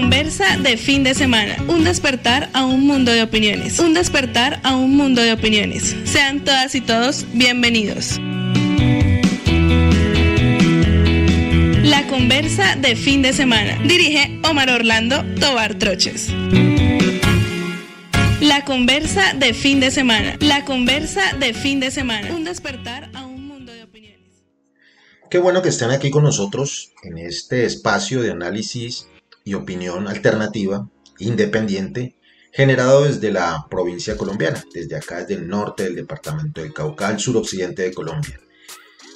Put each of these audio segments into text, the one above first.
conversa de fin de semana. Un despertar a un mundo de opiniones. Un despertar a un mundo de opiniones. Sean todas y todos bienvenidos. La conversa de fin de semana. Dirige Omar Orlando Tobar Troches. La conversa de fin de semana. La conversa de fin de semana. Un despertar a un mundo de opiniones. Qué bueno que estén aquí con nosotros en este espacio de análisis opinión alternativa, independiente, generado desde la provincia colombiana, desde acá, desde el norte del departamento del Cauca, al suroccidente de Colombia.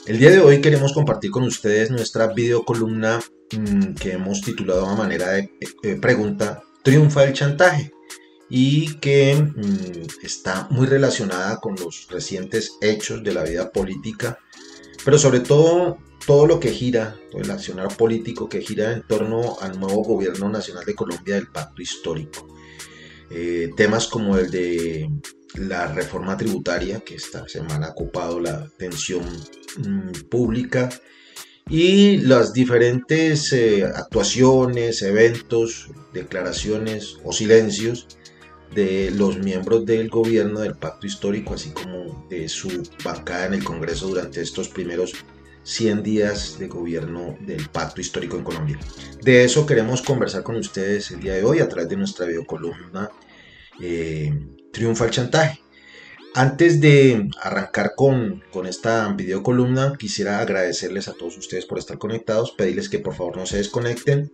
El día de hoy queremos compartir con ustedes nuestra videocolumna mmm, que hemos titulado a manera de eh, pregunta ¿Triunfa el chantaje? y que mmm, está muy relacionada con los recientes hechos de la vida política, pero sobre todo todo lo que gira, el accionar político que gira en torno al nuevo gobierno nacional de Colombia del pacto histórico. Eh, temas como el de la reforma tributaria, que esta semana ha ocupado la atención mmm, pública, y las diferentes eh, actuaciones, eventos, declaraciones o silencios de los miembros del gobierno del pacto histórico, así como de su bancada en el Congreso durante estos primeros 100 días de gobierno del pacto histórico en Colombia. De eso queremos conversar con ustedes el día de hoy a través de nuestra videocolumna eh, Triunfa el chantaje. Antes de arrancar con, con esta videocolumna, quisiera agradecerles a todos ustedes por estar conectados, pedirles que por favor no se desconecten,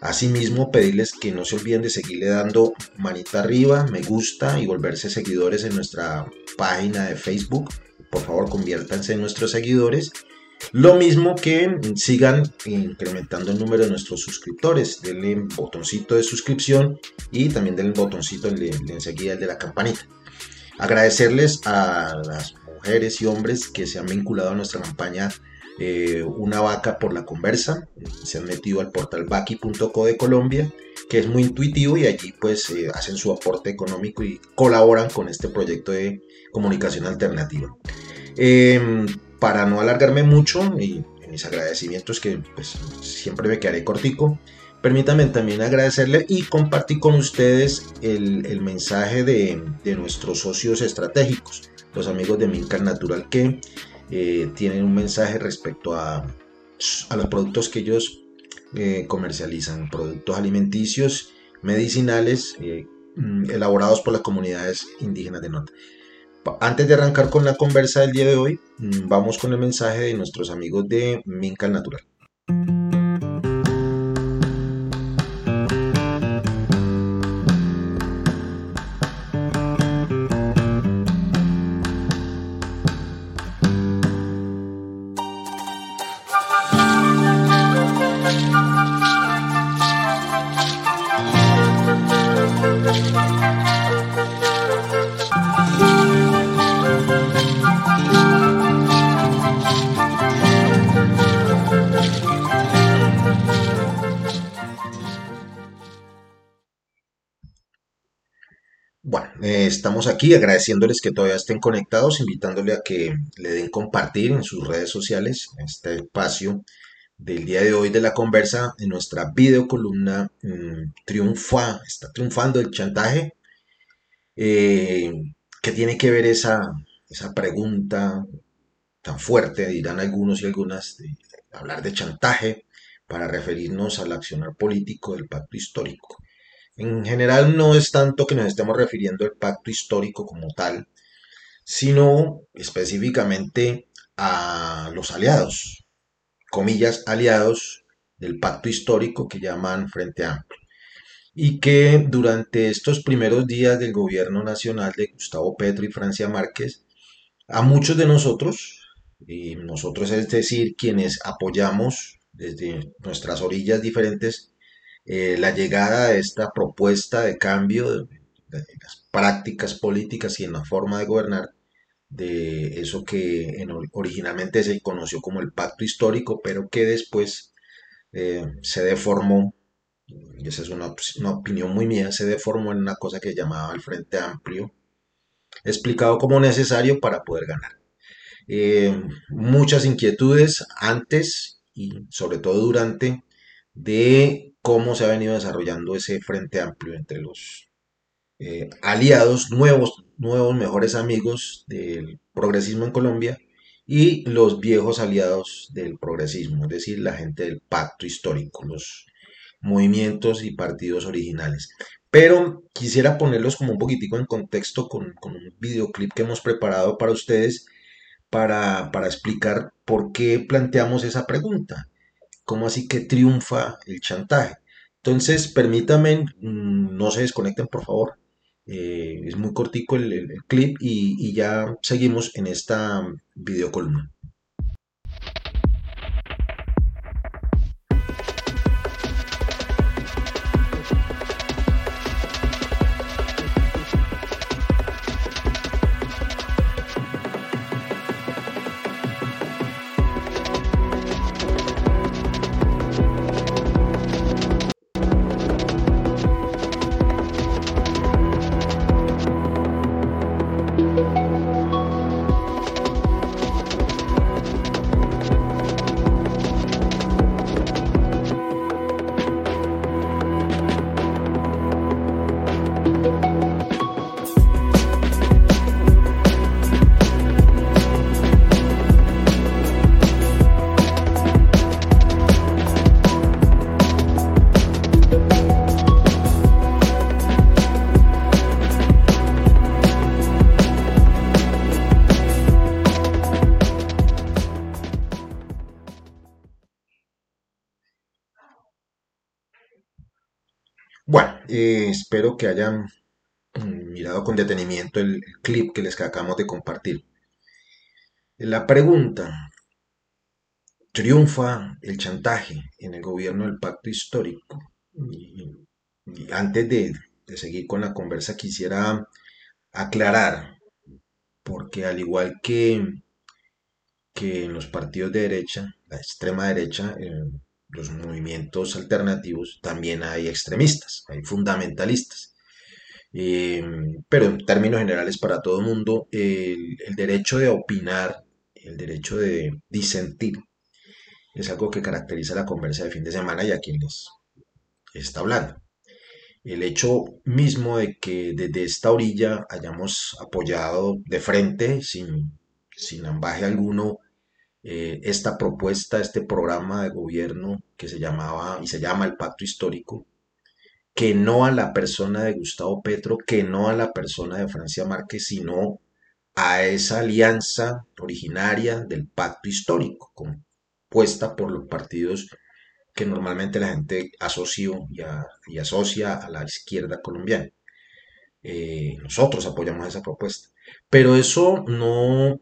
Asimismo, pedirles que no se olviden de seguirle dando manita arriba, me gusta y volverse seguidores en nuestra página de Facebook. Por favor, conviértanse en nuestros seguidores. Lo mismo que sigan incrementando el número de nuestros suscriptores. Denle botoncito de suscripción y también denle botoncito de, enseguida el de la campanita. Agradecerles a las mujeres y hombres que se han vinculado a nuestra campaña eh, una vaca por la conversa. Se han metido al portal baki.co de Colombia, que es muy intuitivo y allí pues eh, hacen su aporte económico y colaboran con este proyecto de comunicación alternativa. Eh, para no alargarme mucho y mis agradecimientos que pues siempre me quedaré cortico, permítanme también agradecerle y compartir con ustedes el, mensaje de, nuestros socios estratégicos, los amigos de Mincar Natural que eh, tienen un mensaje respecto a, los productos que ellos eh, comercializan, productos alimenticios, medicinales, eh, mm, elaborados por las comunidades indígenas de Nota. Antes de arrancar con la conversa del día de hoy, mm, vamos con el mensaje de nuestros amigos de Mincal Natural. Estamos aquí agradeciéndoles que todavía estén conectados, invitándole a que le den compartir en sus redes sociales este espacio del día de hoy de la conversa en nuestra videocolumna mmm, triunfa, está triunfando el chantaje. Eh, ¿Qué tiene que ver esa, esa pregunta tan fuerte, dirán algunos y algunas, de hablar de chantaje para referirnos al accionar político del pacto histórico? En general no es tanto que nos estemos refiriendo al pacto histórico como tal, sino específicamente a los aliados, comillas, aliados del pacto histórico que llaman Frente Amplio, y que durante estos primeros días del gobierno nacional de Gustavo Petro y Francia Márquez, a muchos de nosotros, y nosotros es decir, quienes apoyamos desde nuestras orillas diferentes eh, la llegada de esta propuesta de cambio de, las prácticas políticas y en la forma de gobernar de eso que en, originalmente se conoció como el pacto histórico, pero que después eh, se deformó, y esa es una, una, opinión muy mía, se deformó en una cosa que llamaba el Frente Amplio, explicado como necesario para poder ganar. Eh, muchas inquietudes antes y sobre todo durante de cómo se ha venido desarrollando ese frente amplio entre los eh, aliados, nuevos, nuevos mejores amigos del progresismo en Colombia y los viejos aliados del progresismo, es decir, la gente del pacto histórico, los movimientos y partidos originales. Pero quisiera ponerlos como un poquitico en contexto con, un videoclip que hemos preparado para ustedes para, para explicar por qué planteamos esa pregunta. ¿Cómo así que triunfa el chantaje? Entonces, permítanme, mm, no se desconecten por favor. Eh, es muy cortico el, clip y, y, ya seguimos en esta videocolumna. Espero que hayan mm, mirado con detenimiento el, clip que les acabamos de compartir. La pregunta, ¿triunfa el chantaje en el gobierno del pacto histórico? Y, antes de, seguir con la conversa quisiera aclarar, porque al igual que, que en los partidos de derecha, la extrema derecha, eh, los movimientos alternativos también hay extremistas, hay fundamentalistas. Pero en términos generales para todo el mundo, el, derecho de opinar, el derecho de disentir, es algo que caracteriza la conversa de fin de semana y a quien les está hablando. El hecho mismo de que desde esta orilla hayamos apoyado de frente, sin, sin ambaje alguno, eh, esta propuesta, este programa de gobierno que se llamaba y se llama el Pacto Histórico, que no a la persona de Gustavo Petro, que no a la persona de Francia Márquez, sino a esa alianza originaria del Pacto Histórico, compuesta por los partidos que normalmente la gente asocia y, asocia a la izquierda colombiana. Eh, nosotros apoyamos esa propuesta. Pero eso no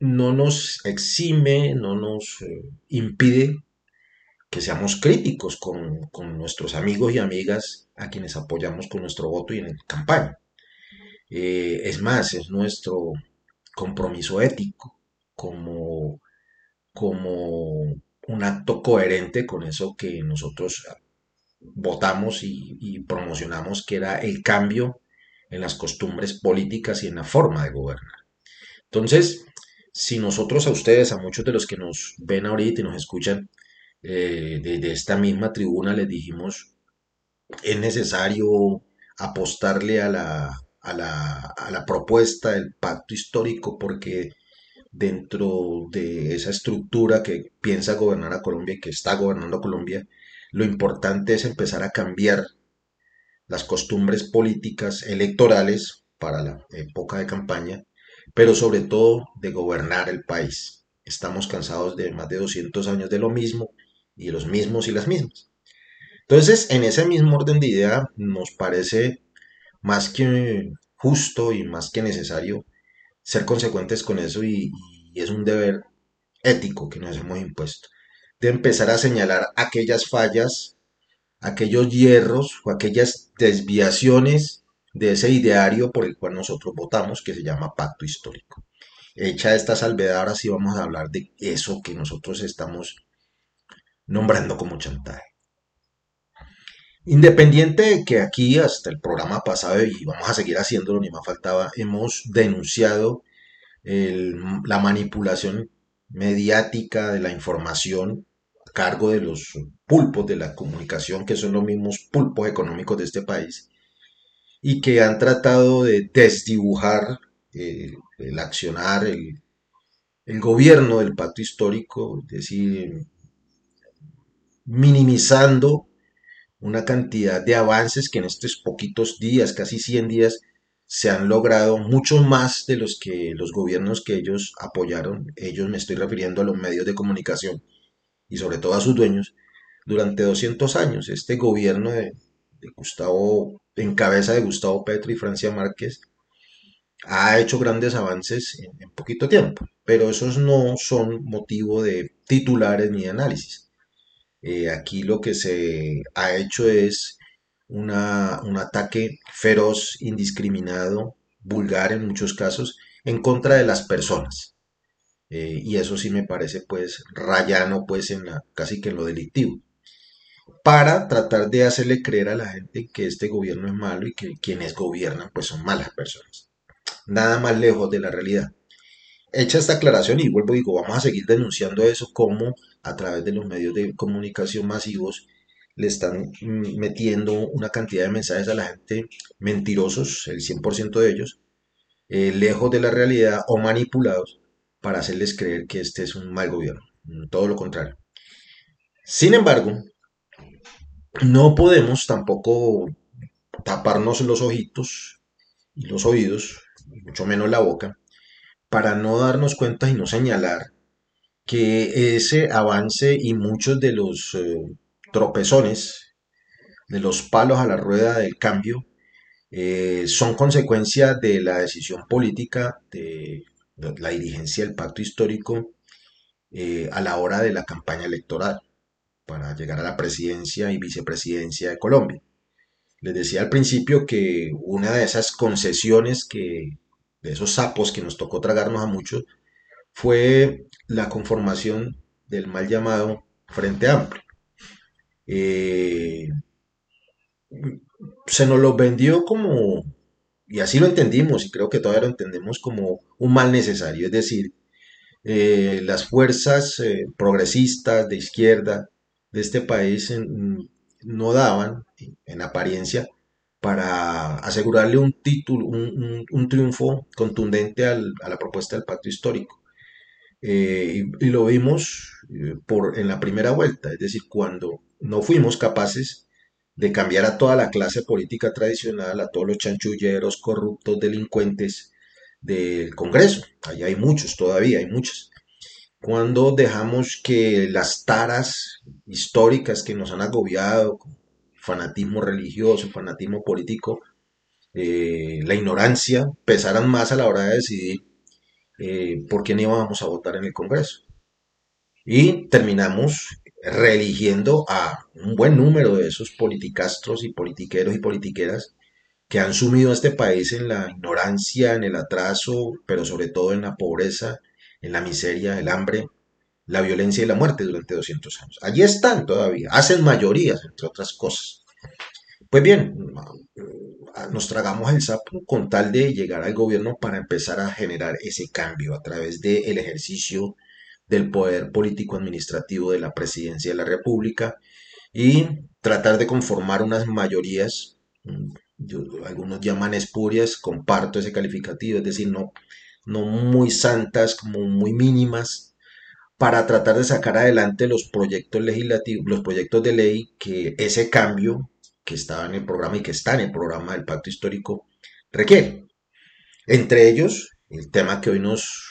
no nos exime, no nos eh, impide que seamos críticos con, nuestros amigos y amigas a quienes apoyamos con nuestro voto y en campaña. Eh, es más, es nuestro compromiso ético como, como un acto coherente con eso que nosotros votamos y, y promocionamos, que era el cambio en las costumbres políticas y en la forma de gobernar. Entonces, si nosotros a ustedes, a muchos de los que nos ven ahorita y nos escuchan eh, desde esta misma tribuna, les dijimos, es necesario apostarle a la, a la, propuesta del pacto histórico porque dentro de esa estructura que piensa gobernar a Colombia y que está gobernando a Colombia, lo importante es empezar a cambiar las costumbres políticas electorales para la época de campaña pero sobre todo de gobernar el país. Estamos cansados de más de 200 años de lo mismo y los mismos y las mismas. Entonces, en ese mismo orden de idea, nos parece más que justo y más que necesario ser consecuentes con eso y, es un deber ético que nos hemos impuesto, de empezar a señalar aquellas fallas, aquellos hierros o aquellas desviaciones de ese ideario por el cual nosotros votamos, que se llama pacto histórico. Hecha esta salvedad, ahora sí vamos a hablar de eso que nosotros estamos nombrando como chantaje. Independiente de que aquí hasta el programa pasado, y vamos a seguir haciéndolo, ni más faltaba, hemos denunciado la manipulación mediática de la información cargo de los pulpos de la comunicación, que son los mismos pulpos económicos de este país, y que han tratado de desdibujar eh, el accionar, el, gobierno del pacto histórico, es decir, minimizando una cantidad de avances que en estos poquitos días, casi 100 días, se han logrado mucho más de los que los gobiernos que ellos apoyaron, ellos me estoy refiriendo a los medios de comunicación y sobre todo a sus dueños, durante 200 años. Este gobierno de, Gustavo, en cabeza de Gustavo Petro y Francia Márquez, ha hecho grandes avances en, poquito tiempo, pero esos no son motivo de titulares ni de análisis. Eh, aquí lo que se ha hecho es un ataque feroz, indiscriminado, vulgar en muchos casos, en contra de las personas. Eh, y eso sí me parece pues rayano pues en la, casi que en lo delictivo. Para tratar de hacerle creer a la gente que este gobierno es malo y que quienes gobiernan pues son malas personas. Nada más lejos de la realidad. Hecha esta aclaración y vuelvo y digo, vamos a seguir denunciando eso como a través de los medios de comunicación masivos le están metiendo una cantidad de mensajes a la gente mentirosos, el 100% de ellos, eh, lejos de la realidad o manipulados para hacerles creer que este es un mal gobierno. Todo lo contrario. Sin embargo, no podemos tampoco taparnos los ojitos y los oídos, mucho menos la boca, para no darnos cuenta y no señalar que ese avance y muchos de los eh, tropezones, de los palos a la rueda del cambio, eh, son consecuencia de la decisión política de, la dirigencia del pacto histórico eh, a la hora de la campaña electoral para llegar a la presidencia y vicepresidencia de Colombia. Les decía al principio que una de esas concesiones que de esos sapos que nos tocó tragarnos a muchos, fue la conformación del mal llamado Frente Amplio. Eh, se nos lo vendió como, y así lo entendimos, y creo que todavía lo entendemos como un mal necesario, es decir, eh, las fuerzas eh, progresistas de izquierda de este país no daban, en apariencia, para asegurarle un título, un, triunfo contundente a la propuesta del pacto histórico. Eh, y, lo vimos eh, por, en la primera vuelta, es decir, cuando no fuimos capaces de cambiar a toda la clase política tradicional, a todos los chanchulleros, corruptos, delincuentes del Congreso. Allá hay muchos, todavía hay muchos. Cuando dejamos que las taras históricas que nos han agobiado, fanatismo religioso, fanatismo político, eh, la ignorancia pesaran más a la hora de decidir eh, por quién íbamos a votar en el Congreso. Y terminamos reeligiendo a un buen número de esos politicastros y politiqueros y politiqueras que han sumido a este país en la ignorancia, en el atraso, pero sobre todo en la pobreza, en la miseria, el hambre, la violencia y la muerte durante 200 años. Allí están todavía, hacen mayorías, entre otras cosas. Pues bien, nos tragamos el sapo con tal de llegar al gobierno para empezar a generar ese cambio a través del ejercicio del poder político administrativo de la presidencia de la República y tratar de conformar unas mayorías, mm, algunos llaman espurias, comparto ese calificativo, es decir, no, no muy santas, como muy mínimas, para tratar de sacar adelante los proyectos legislativos, los proyectos de ley que ese cambio que estaba en el programa y que está en el programa del pacto histórico requiere. Entre ellos, el tema que hoy nos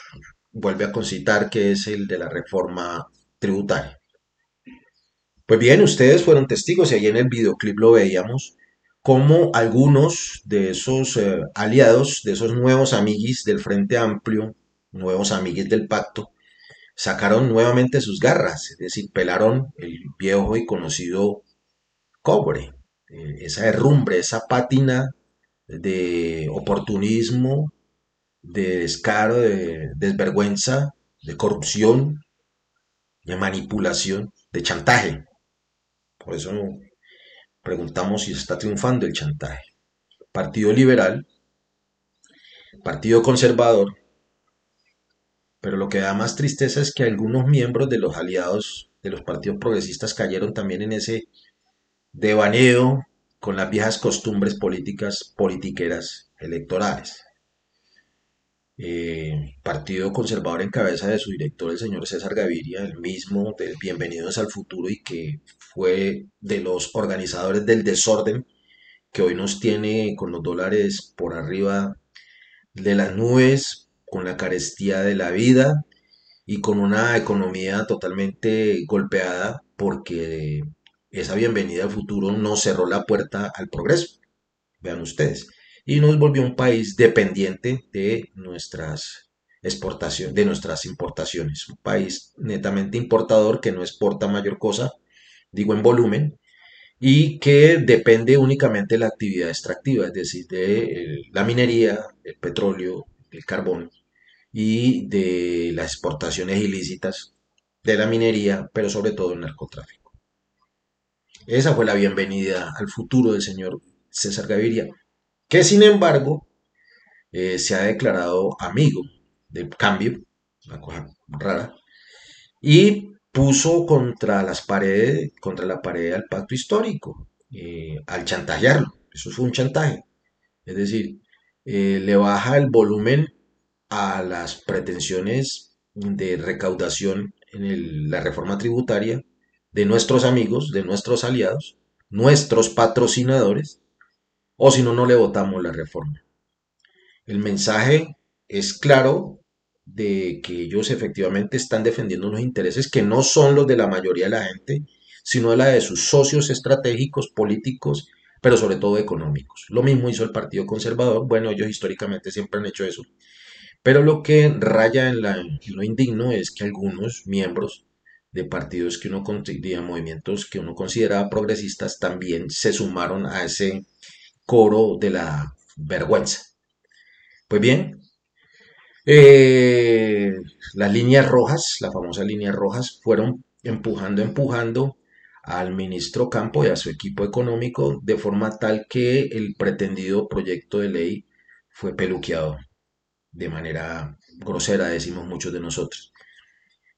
vuelve a concitar, que es el de la reforma tributaria. Pues bien, ustedes fueron testigos y ahí en el videoclip lo veíamos, como algunos de esos eh, aliados, de esos nuevos amiguis del Frente Amplio, nuevos amiguis del pacto, sacaron nuevamente sus garras, es decir, pelaron el viejo y conocido cobre, eh, esa herrumbre, esa pátina de oportunismo, de descaro, de desvergüenza, de corrupción, de manipulación, de chantaje. Por eso preguntamos si está triunfando el chantaje. Partido Liberal, Partido Conservador pero lo que da más tristeza es que algunos miembros de los aliados de los partidos progresistas cayeron también en ese devaneo con las viejas costumbres políticas, politiqueras, electorales. Eh, partido Conservador en cabeza de su director, el señor César Gaviria, el mismo del Bienvenidos al Futuro y que fue de los organizadores del desorden que hoy nos tiene con los dólares por arriba de las nubes, con la carestía de la vida y con una economía totalmente golpeada porque esa bienvenida al futuro nos cerró la puerta al progreso. Vean ustedes y nos volvió un país dependiente de nuestras exportaciones, de nuestras importaciones. Un país netamente importador que no exporta mayor cosa, digo en volumen, y que depende únicamente de la actividad extractiva, es decir, de eh, la minería, el petróleo, el carbón y de las exportaciones ilícitas de la minería, pero sobre todo el narcotráfico. Esa fue la bienvenida al futuro del señor César Gaviria que sin embargo eh, se ha declarado amigo del cambio, una cosa rara, y puso contra las paredes, contra la pared al pacto histórico, eh, al chantajearlo. Eso fue un chantaje. Es decir, eh, le baja el volumen a las pretensiones de recaudación en la reforma tributaria de nuestros amigos, de nuestros aliados, nuestros patrocinadores, o si no, no le votamos la reforma. El mensaje es claro de que ellos efectivamente están defendiendo unos intereses que no son los de la mayoría de la gente, sino la de sus socios estratégicos, políticos, pero sobre todo económicos. Lo mismo hizo el Partido Conservador, bueno, ellos históricamente siempre han hecho eso. Pero lo que raya en, lo indigno es que algunos miembros de partidos que uno, de movimientos que uno considera progresistas, también se sumaron a ese coro de la vergüenza. Pues bien, eh, las líneas rojas, las famosas líneas rojas, fueron empujando, empujando al ministro Campo y a su equipo económico de forma tal que el pretendido proyecto de ley fue peluqueado de manera grosera, decimos muchos de nosotros.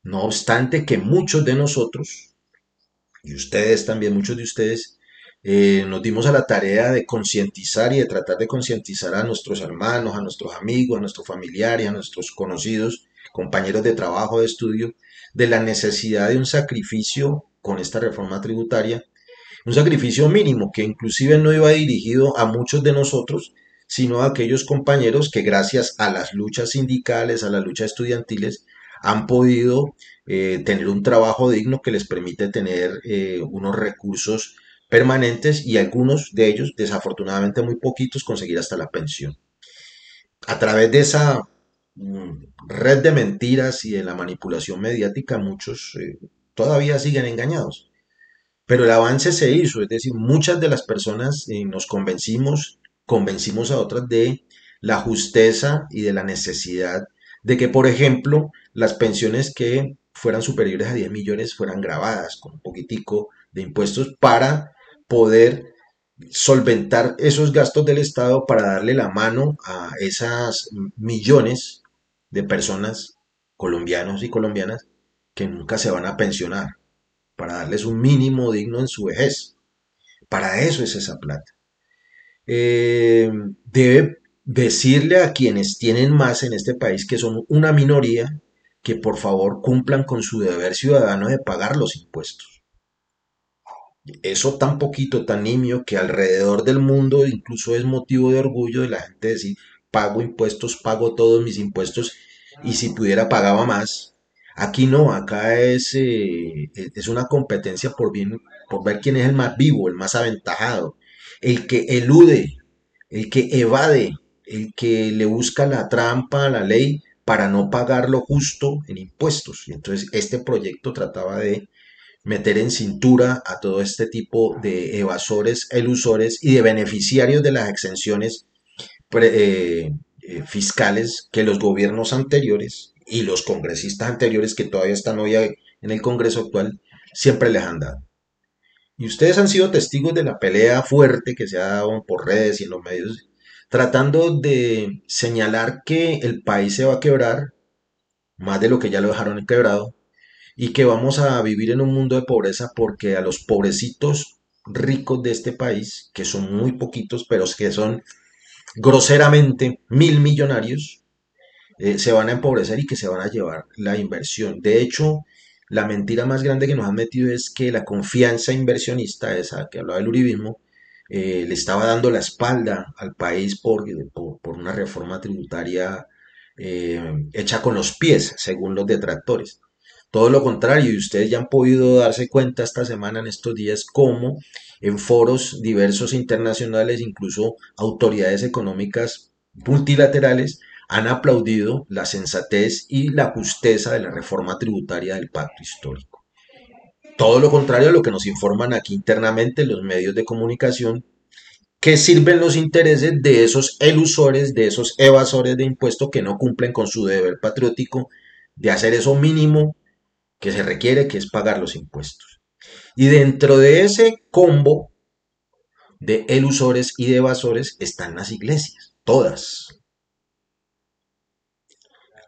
No obstante que muchos de nosotros, y ustedes también, muchos de ustedes, eh, nos dimos a la tarea de concientizar y de tratar de concientizar a nuestros hermanos, a nuestros amigos, a nuestros familiares, a nuestros conocidos, compañeros de trabajo, de estudio, de la necesidad de un sacrificio con esta reforma tributaria, un sacrificio mínimo que inclusive no iba dirigido a muchos de nosotros, sino a aquellos compañeros que gracias a las luchas sindicales, a las luchas estudiantiles, han podido eh, tener un trabajo digno que les permite tener eh, unos recursos permanentes y algunos de ellos, desafortunadamente muy poquitos, conseguir hasta la pensión. A través de esa mm, red de mentiras y de la manipulación mediática, muchos eh, todavía siguen engañados. Pero el avance se hizo, es decir, muchas de las personas eh, nos convencimos, convencimos a otras de la justeza y de la necesidad de que, por ejemplo, las pensiones que fueran superiores a 10 millones fueran grabadas con un poquitico de impuestos para poder solventar esos gastos del Estado para darle la mano a esas millones de personas colombianos y colombianas que nunca se van a pensionar, para darles un mínimo digno en su vejez. Para eso es esa plata. Eh, debe decirle a quienes tienen más en este país, que son una minoría, que por favor cumplan con su deber ciudadano de pagar los impuestos eso tan poquito, tan nimio, que alrededor del mundo incluso es motivo de orgullo de la gente decir, pago impuestos, pago todos mis impuestos y si pudiera pagaba más. Aquí no, acá es, eh, es una competencia por, bien, por ver quién es el más vivo, el más aventajado, el que elude, el que evade, el que le busca la trampa a la ley para no pagar lo justo en impuestos. Entonces este proyecto trataba de meter en cintura a todo este tipo de evasores, elusores y de beneficiarios de las exenciones eh, eh, fiscales que los gobiernos anteriores y los congresistas anteriores que todavía están hoy en el Congreso actual siempre les han dado. Y ustedes han sido testigos de la pelea fuerte que se ha dado por redes y en los medios, tratando de señalar que el país se va a quebrar, más de lo que ya lo dejaron quebrado, y que vamos a vivir en un mundo de pobreza porque a los pobrecitos ricos de este país, que son muy poquitos, pero que son groseramente mil millonarios, eh, se van a empobrecer y que se van a llevar la inversión. De hecho, la mentira más grande que nos han metido es que la confianza inversionista, esa que hablaba del uribismo, eh, le estaba dando la espalda al país por, por, una reforma tributaria eh, hecha con los pies, según los detractores. Todo lo contrario, y ustedes ya han podido darse cuenta esta semana, en estos días, cómo en foros diversos internacionales, incluso autoridades económicas multilaterales, han aplaudido la sensatez y la justeza de la reforma tributaria del pacto histórico. Todo lo contrario a lo que nos informan aquí internamente los medios de comunicación, que sirven los intereses de esos elusores, de esos evasores de impuestos que no cumplen con su deber patriótico de hacer eso mínimo que se requiere, que es pagar los impuestos. Y dentro de ese combo de elusores y de evasores están las iglesias, todas,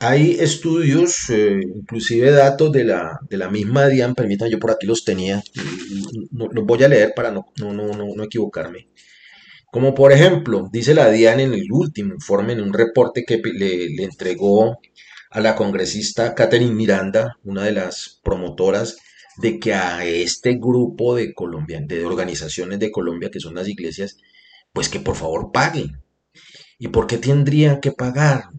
hay estudios, eh, inclusive datos de la, de la misma DIAN, permítanme, yo por aquí los tenía, los voy a leer para no, no, no, no equivocarme. Como por ejemplo, dice la DIAN en el último informe, en un reporte que le, le entregó a la congresista Catherine Miranda, una de las promotoras de que a este grupo de de organizaciones de Colombia, que son las iglesias, pues que por favor paguen. ¿Y por qué tendrían que pagar?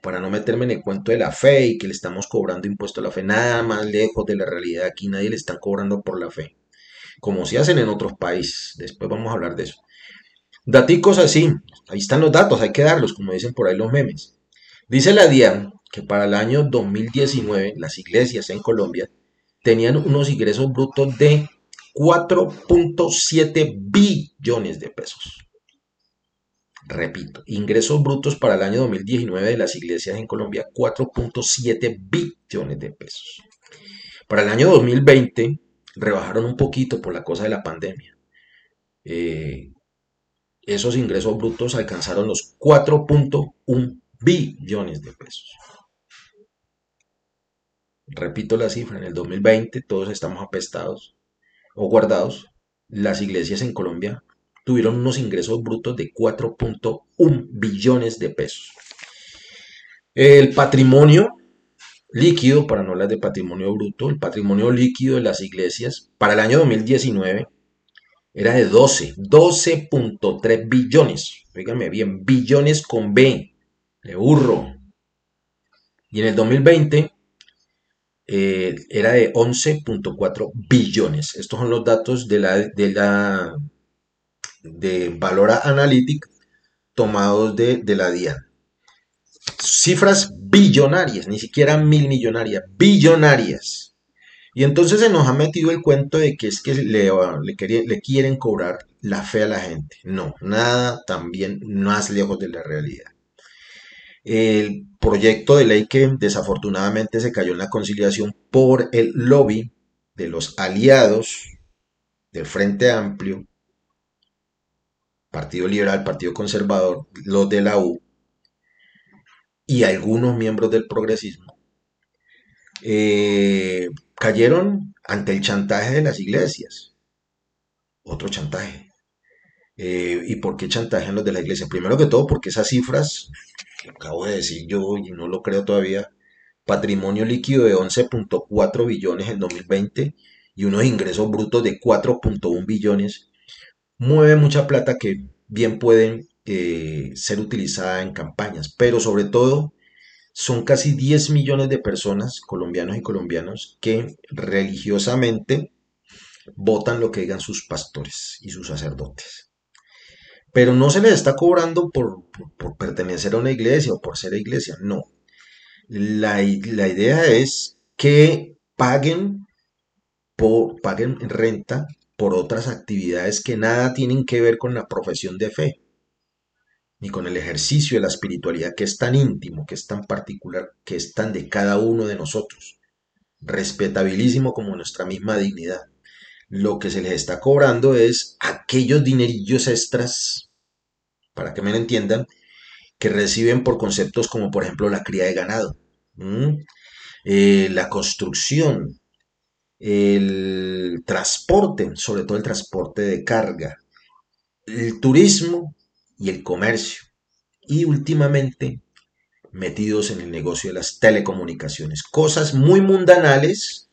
para no meterme en el cuento de la fe y que le estamos cobrando impuesto a la fe, nada más lejos de la realidad. Aquí nadie le están cobrando por la fe, como se hacen en otros países. Después vamos a hablar de eso. Daticos así, ahí están los datos, hay que darlos, como dicen por ahí los memes. Dice la DIAN que para el año 2019 las iglesias en Colombia tenían unos ingresos brutos de 4.7 billones de pesos. Repito, ingresos brutos para el año 2019 de las iglesias en Colombia, 4.7 billones de pesos. Para el año 2020 rebajaron un poquito por la cosa de la pandemia. Eh, esos ingresos brutos alcanzaron los 4.1 billones de pesos. Repito la cifra, en el 2020 todos estamos apestados o guardados. Las iglesias en Colombia tuvieron unos ingresos brutos de 4.1 billones de pesos. El patrimonio líquido, para no hablar de patrimonio bruto, el patrimonio líquido de las iglesias para el año 2019 era de 12, 12.3 billones. Fíjame bien, billones con B, de burro. Y en el 2020 eh, era de 11.4 billones. Estos son los datos de la, de la de Valora Analytic tomados de, la DIAN. Cifras billonarias, ni siquiera mil millonarias, billonarias. Y entonces se nos ha metido el cuento de que es que le, le, quieren cobrar la fe a la gente. No, nada también más lejos de la realidad. El proyecto de ley que desafortunadamente se cayó en la conciliación por el lobby de los aliados del Frente Amplio Partido Liberal, Partido Conservador, los de la U y algunos miembros del progresismo, eh, cayeron ante el chantaje de las iglesias. Otro chantaje. Eh, ¿Y por qué chantajean los de la iglesia? Primero que todo, porque esas cifras, que acabo de decir yo y no lo creo todavía, patrimonio líquido de 11.4 billones en 2020 y unos ingresos brutos de 4.1 billones mueve mucha plata que bien pueden eh, ser utilizada en campañas, pero sobre todo son casi 10 millones de personas, colombianos y colombianos, que religiosamente votan lo que digan sus pastores y sus sacerdotes. Pero no se les está cobrando por, pertenecer a una iglesia o por ser iglesia, no. La, la idea es que paguen, por, paguen renta por otras actividades que nada tienen que ver con la profesión de fe, ni con el ejercicio de la espiritualidad que es tan íntimo, que es tan particular, que es tan de cada uno de nosotros, respetabilísimo como nuestra misma dignidad. Lo que se les está cobrando es aquellos dinerillos extras, para que me lo entiendan, que reciben por conceptos como por ejemplo la cría de ganado. eh, la construcción, el transporte, sobre todo el transporte de carga, el turismo y el comercio. Y últimamente metidos en el negocio de las telecomunicaciones. Cosas muy mundanales,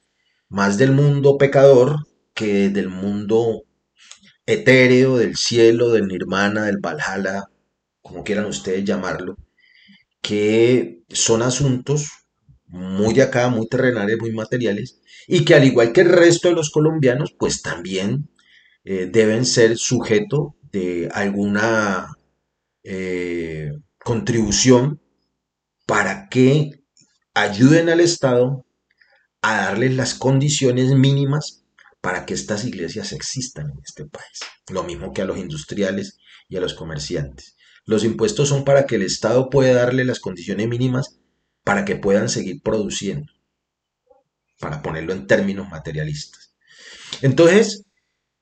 más del mundo pecador que del mundo etéreo, del cielo, del nirvana, del valhalla, como quieran ustedes llamarlo, que son asuntos muy de acá, muy terrenales, muy materiales, y que al igual que el resto de los colombianos, pues también eh, deben ser sujeto de alguna eh, contribución para que ayuden al Estado a darles las condiciones mínimas para que estas iglesias existan en este país. Lo mismo que a los industriales y a los comerciantes. Los impuestos son para que el Estado pueda darle las condiciones mínimas para que puedan seguir produciendo, para ponerlo en términos materialistas. Entonces,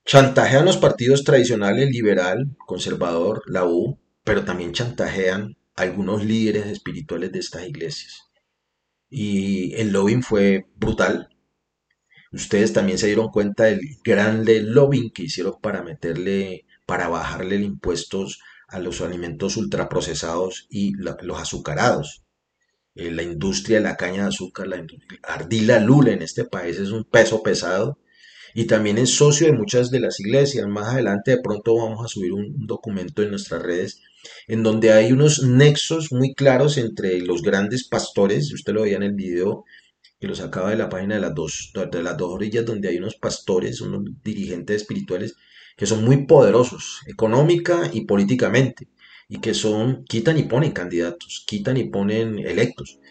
chantajean los partidos tradicionales, liberal, conservador, la U, pero también chantajean algunos líderes espirituales de estas iglesias. Y el lobbying fue brutal. Ustedes también se dieron cuenta del grande lobbying que hicieron para meterle, para bajarle el impuestos a los alimentos ultraprocesados y los azucarados. Eh, la industria de la caña de azúcar, la ardila lula en este país es un peso pesado y también es socio de muchas de las iglesias. Más adelante de pronto vamos a subir un documento en nuestras redes en donde hay unos nexos muy claros entre los grandes pastores, usted lo veía en el video que lo sacaba de la página de las dos, de las dos orillas, donde hay unos pastores, unos dirigentes espirituales que son muy poderosos, económica y políticamente, y que son, quitan y ponen candidatos, quitan y ponen electos.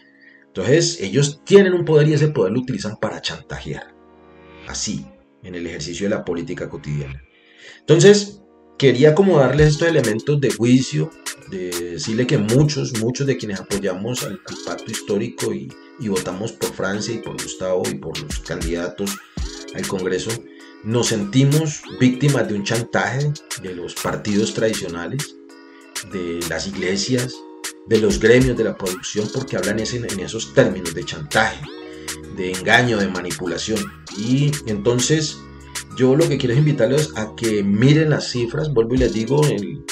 Entonces, ellos tienen un poder y ese poder lo utilizan para chantajear, así, en el ejercicio de la política cotidiana. Entonces, quería como darles estos elementos de juicio, de decirle que muchos, muchos de quienes apoyamos al, pacto histórico y, votamos por Francia y por Gustavo y por los candidatos al Congreso, nos sentimos víctimas de un chantaje de los partidos tradicionales, de las iglesias, de los gremios de la producción, porque hablan en esos términos de chantaje, de engaño, de manipulación. Y entonces yo lo que quiero es invitarlos a que miren las cifras, vuelvo y les digo,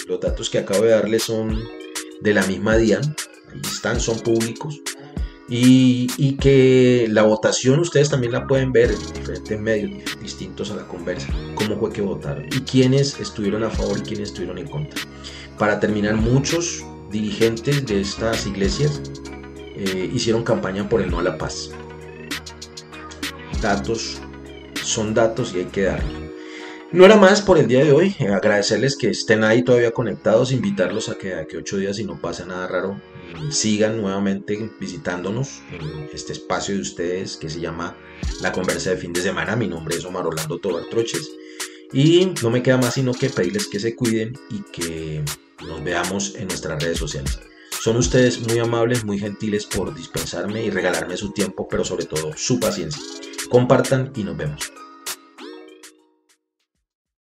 los datos que acabo de darles son de la misma DIAN, ahí están, son públicos, y, que la votación ustedes también la pueden ver en diferentes medios distintos a la conversa, cómo fue que votaron y quiénes estuvieron a favor y quiénes estuvieron en contra. Para terminar, muchos dirigentes de estas iglesias eh, hicieron campaña por el no a la paz. Datos son datos y hay que darle. No era más por el día de hoy. agradecerles que estén ahí todavía conectados, invitarlos a que a que ocho días, si no pasa nada raro, sigan nuevamente visitándonos en este espacio de ustedes que se llama La Conversa de Fin de Semana. Mi nombre es Omar Orlando Tobar Troches. Y no me queda más sino que pedirles que se cuiden y que nos veamos en nuestras redes sociales. Son ustedes muy amables, muy gentiles por dispensarme y regalarme su tiempo, pero sobre todo su paciencia. Compartan y nos vemos.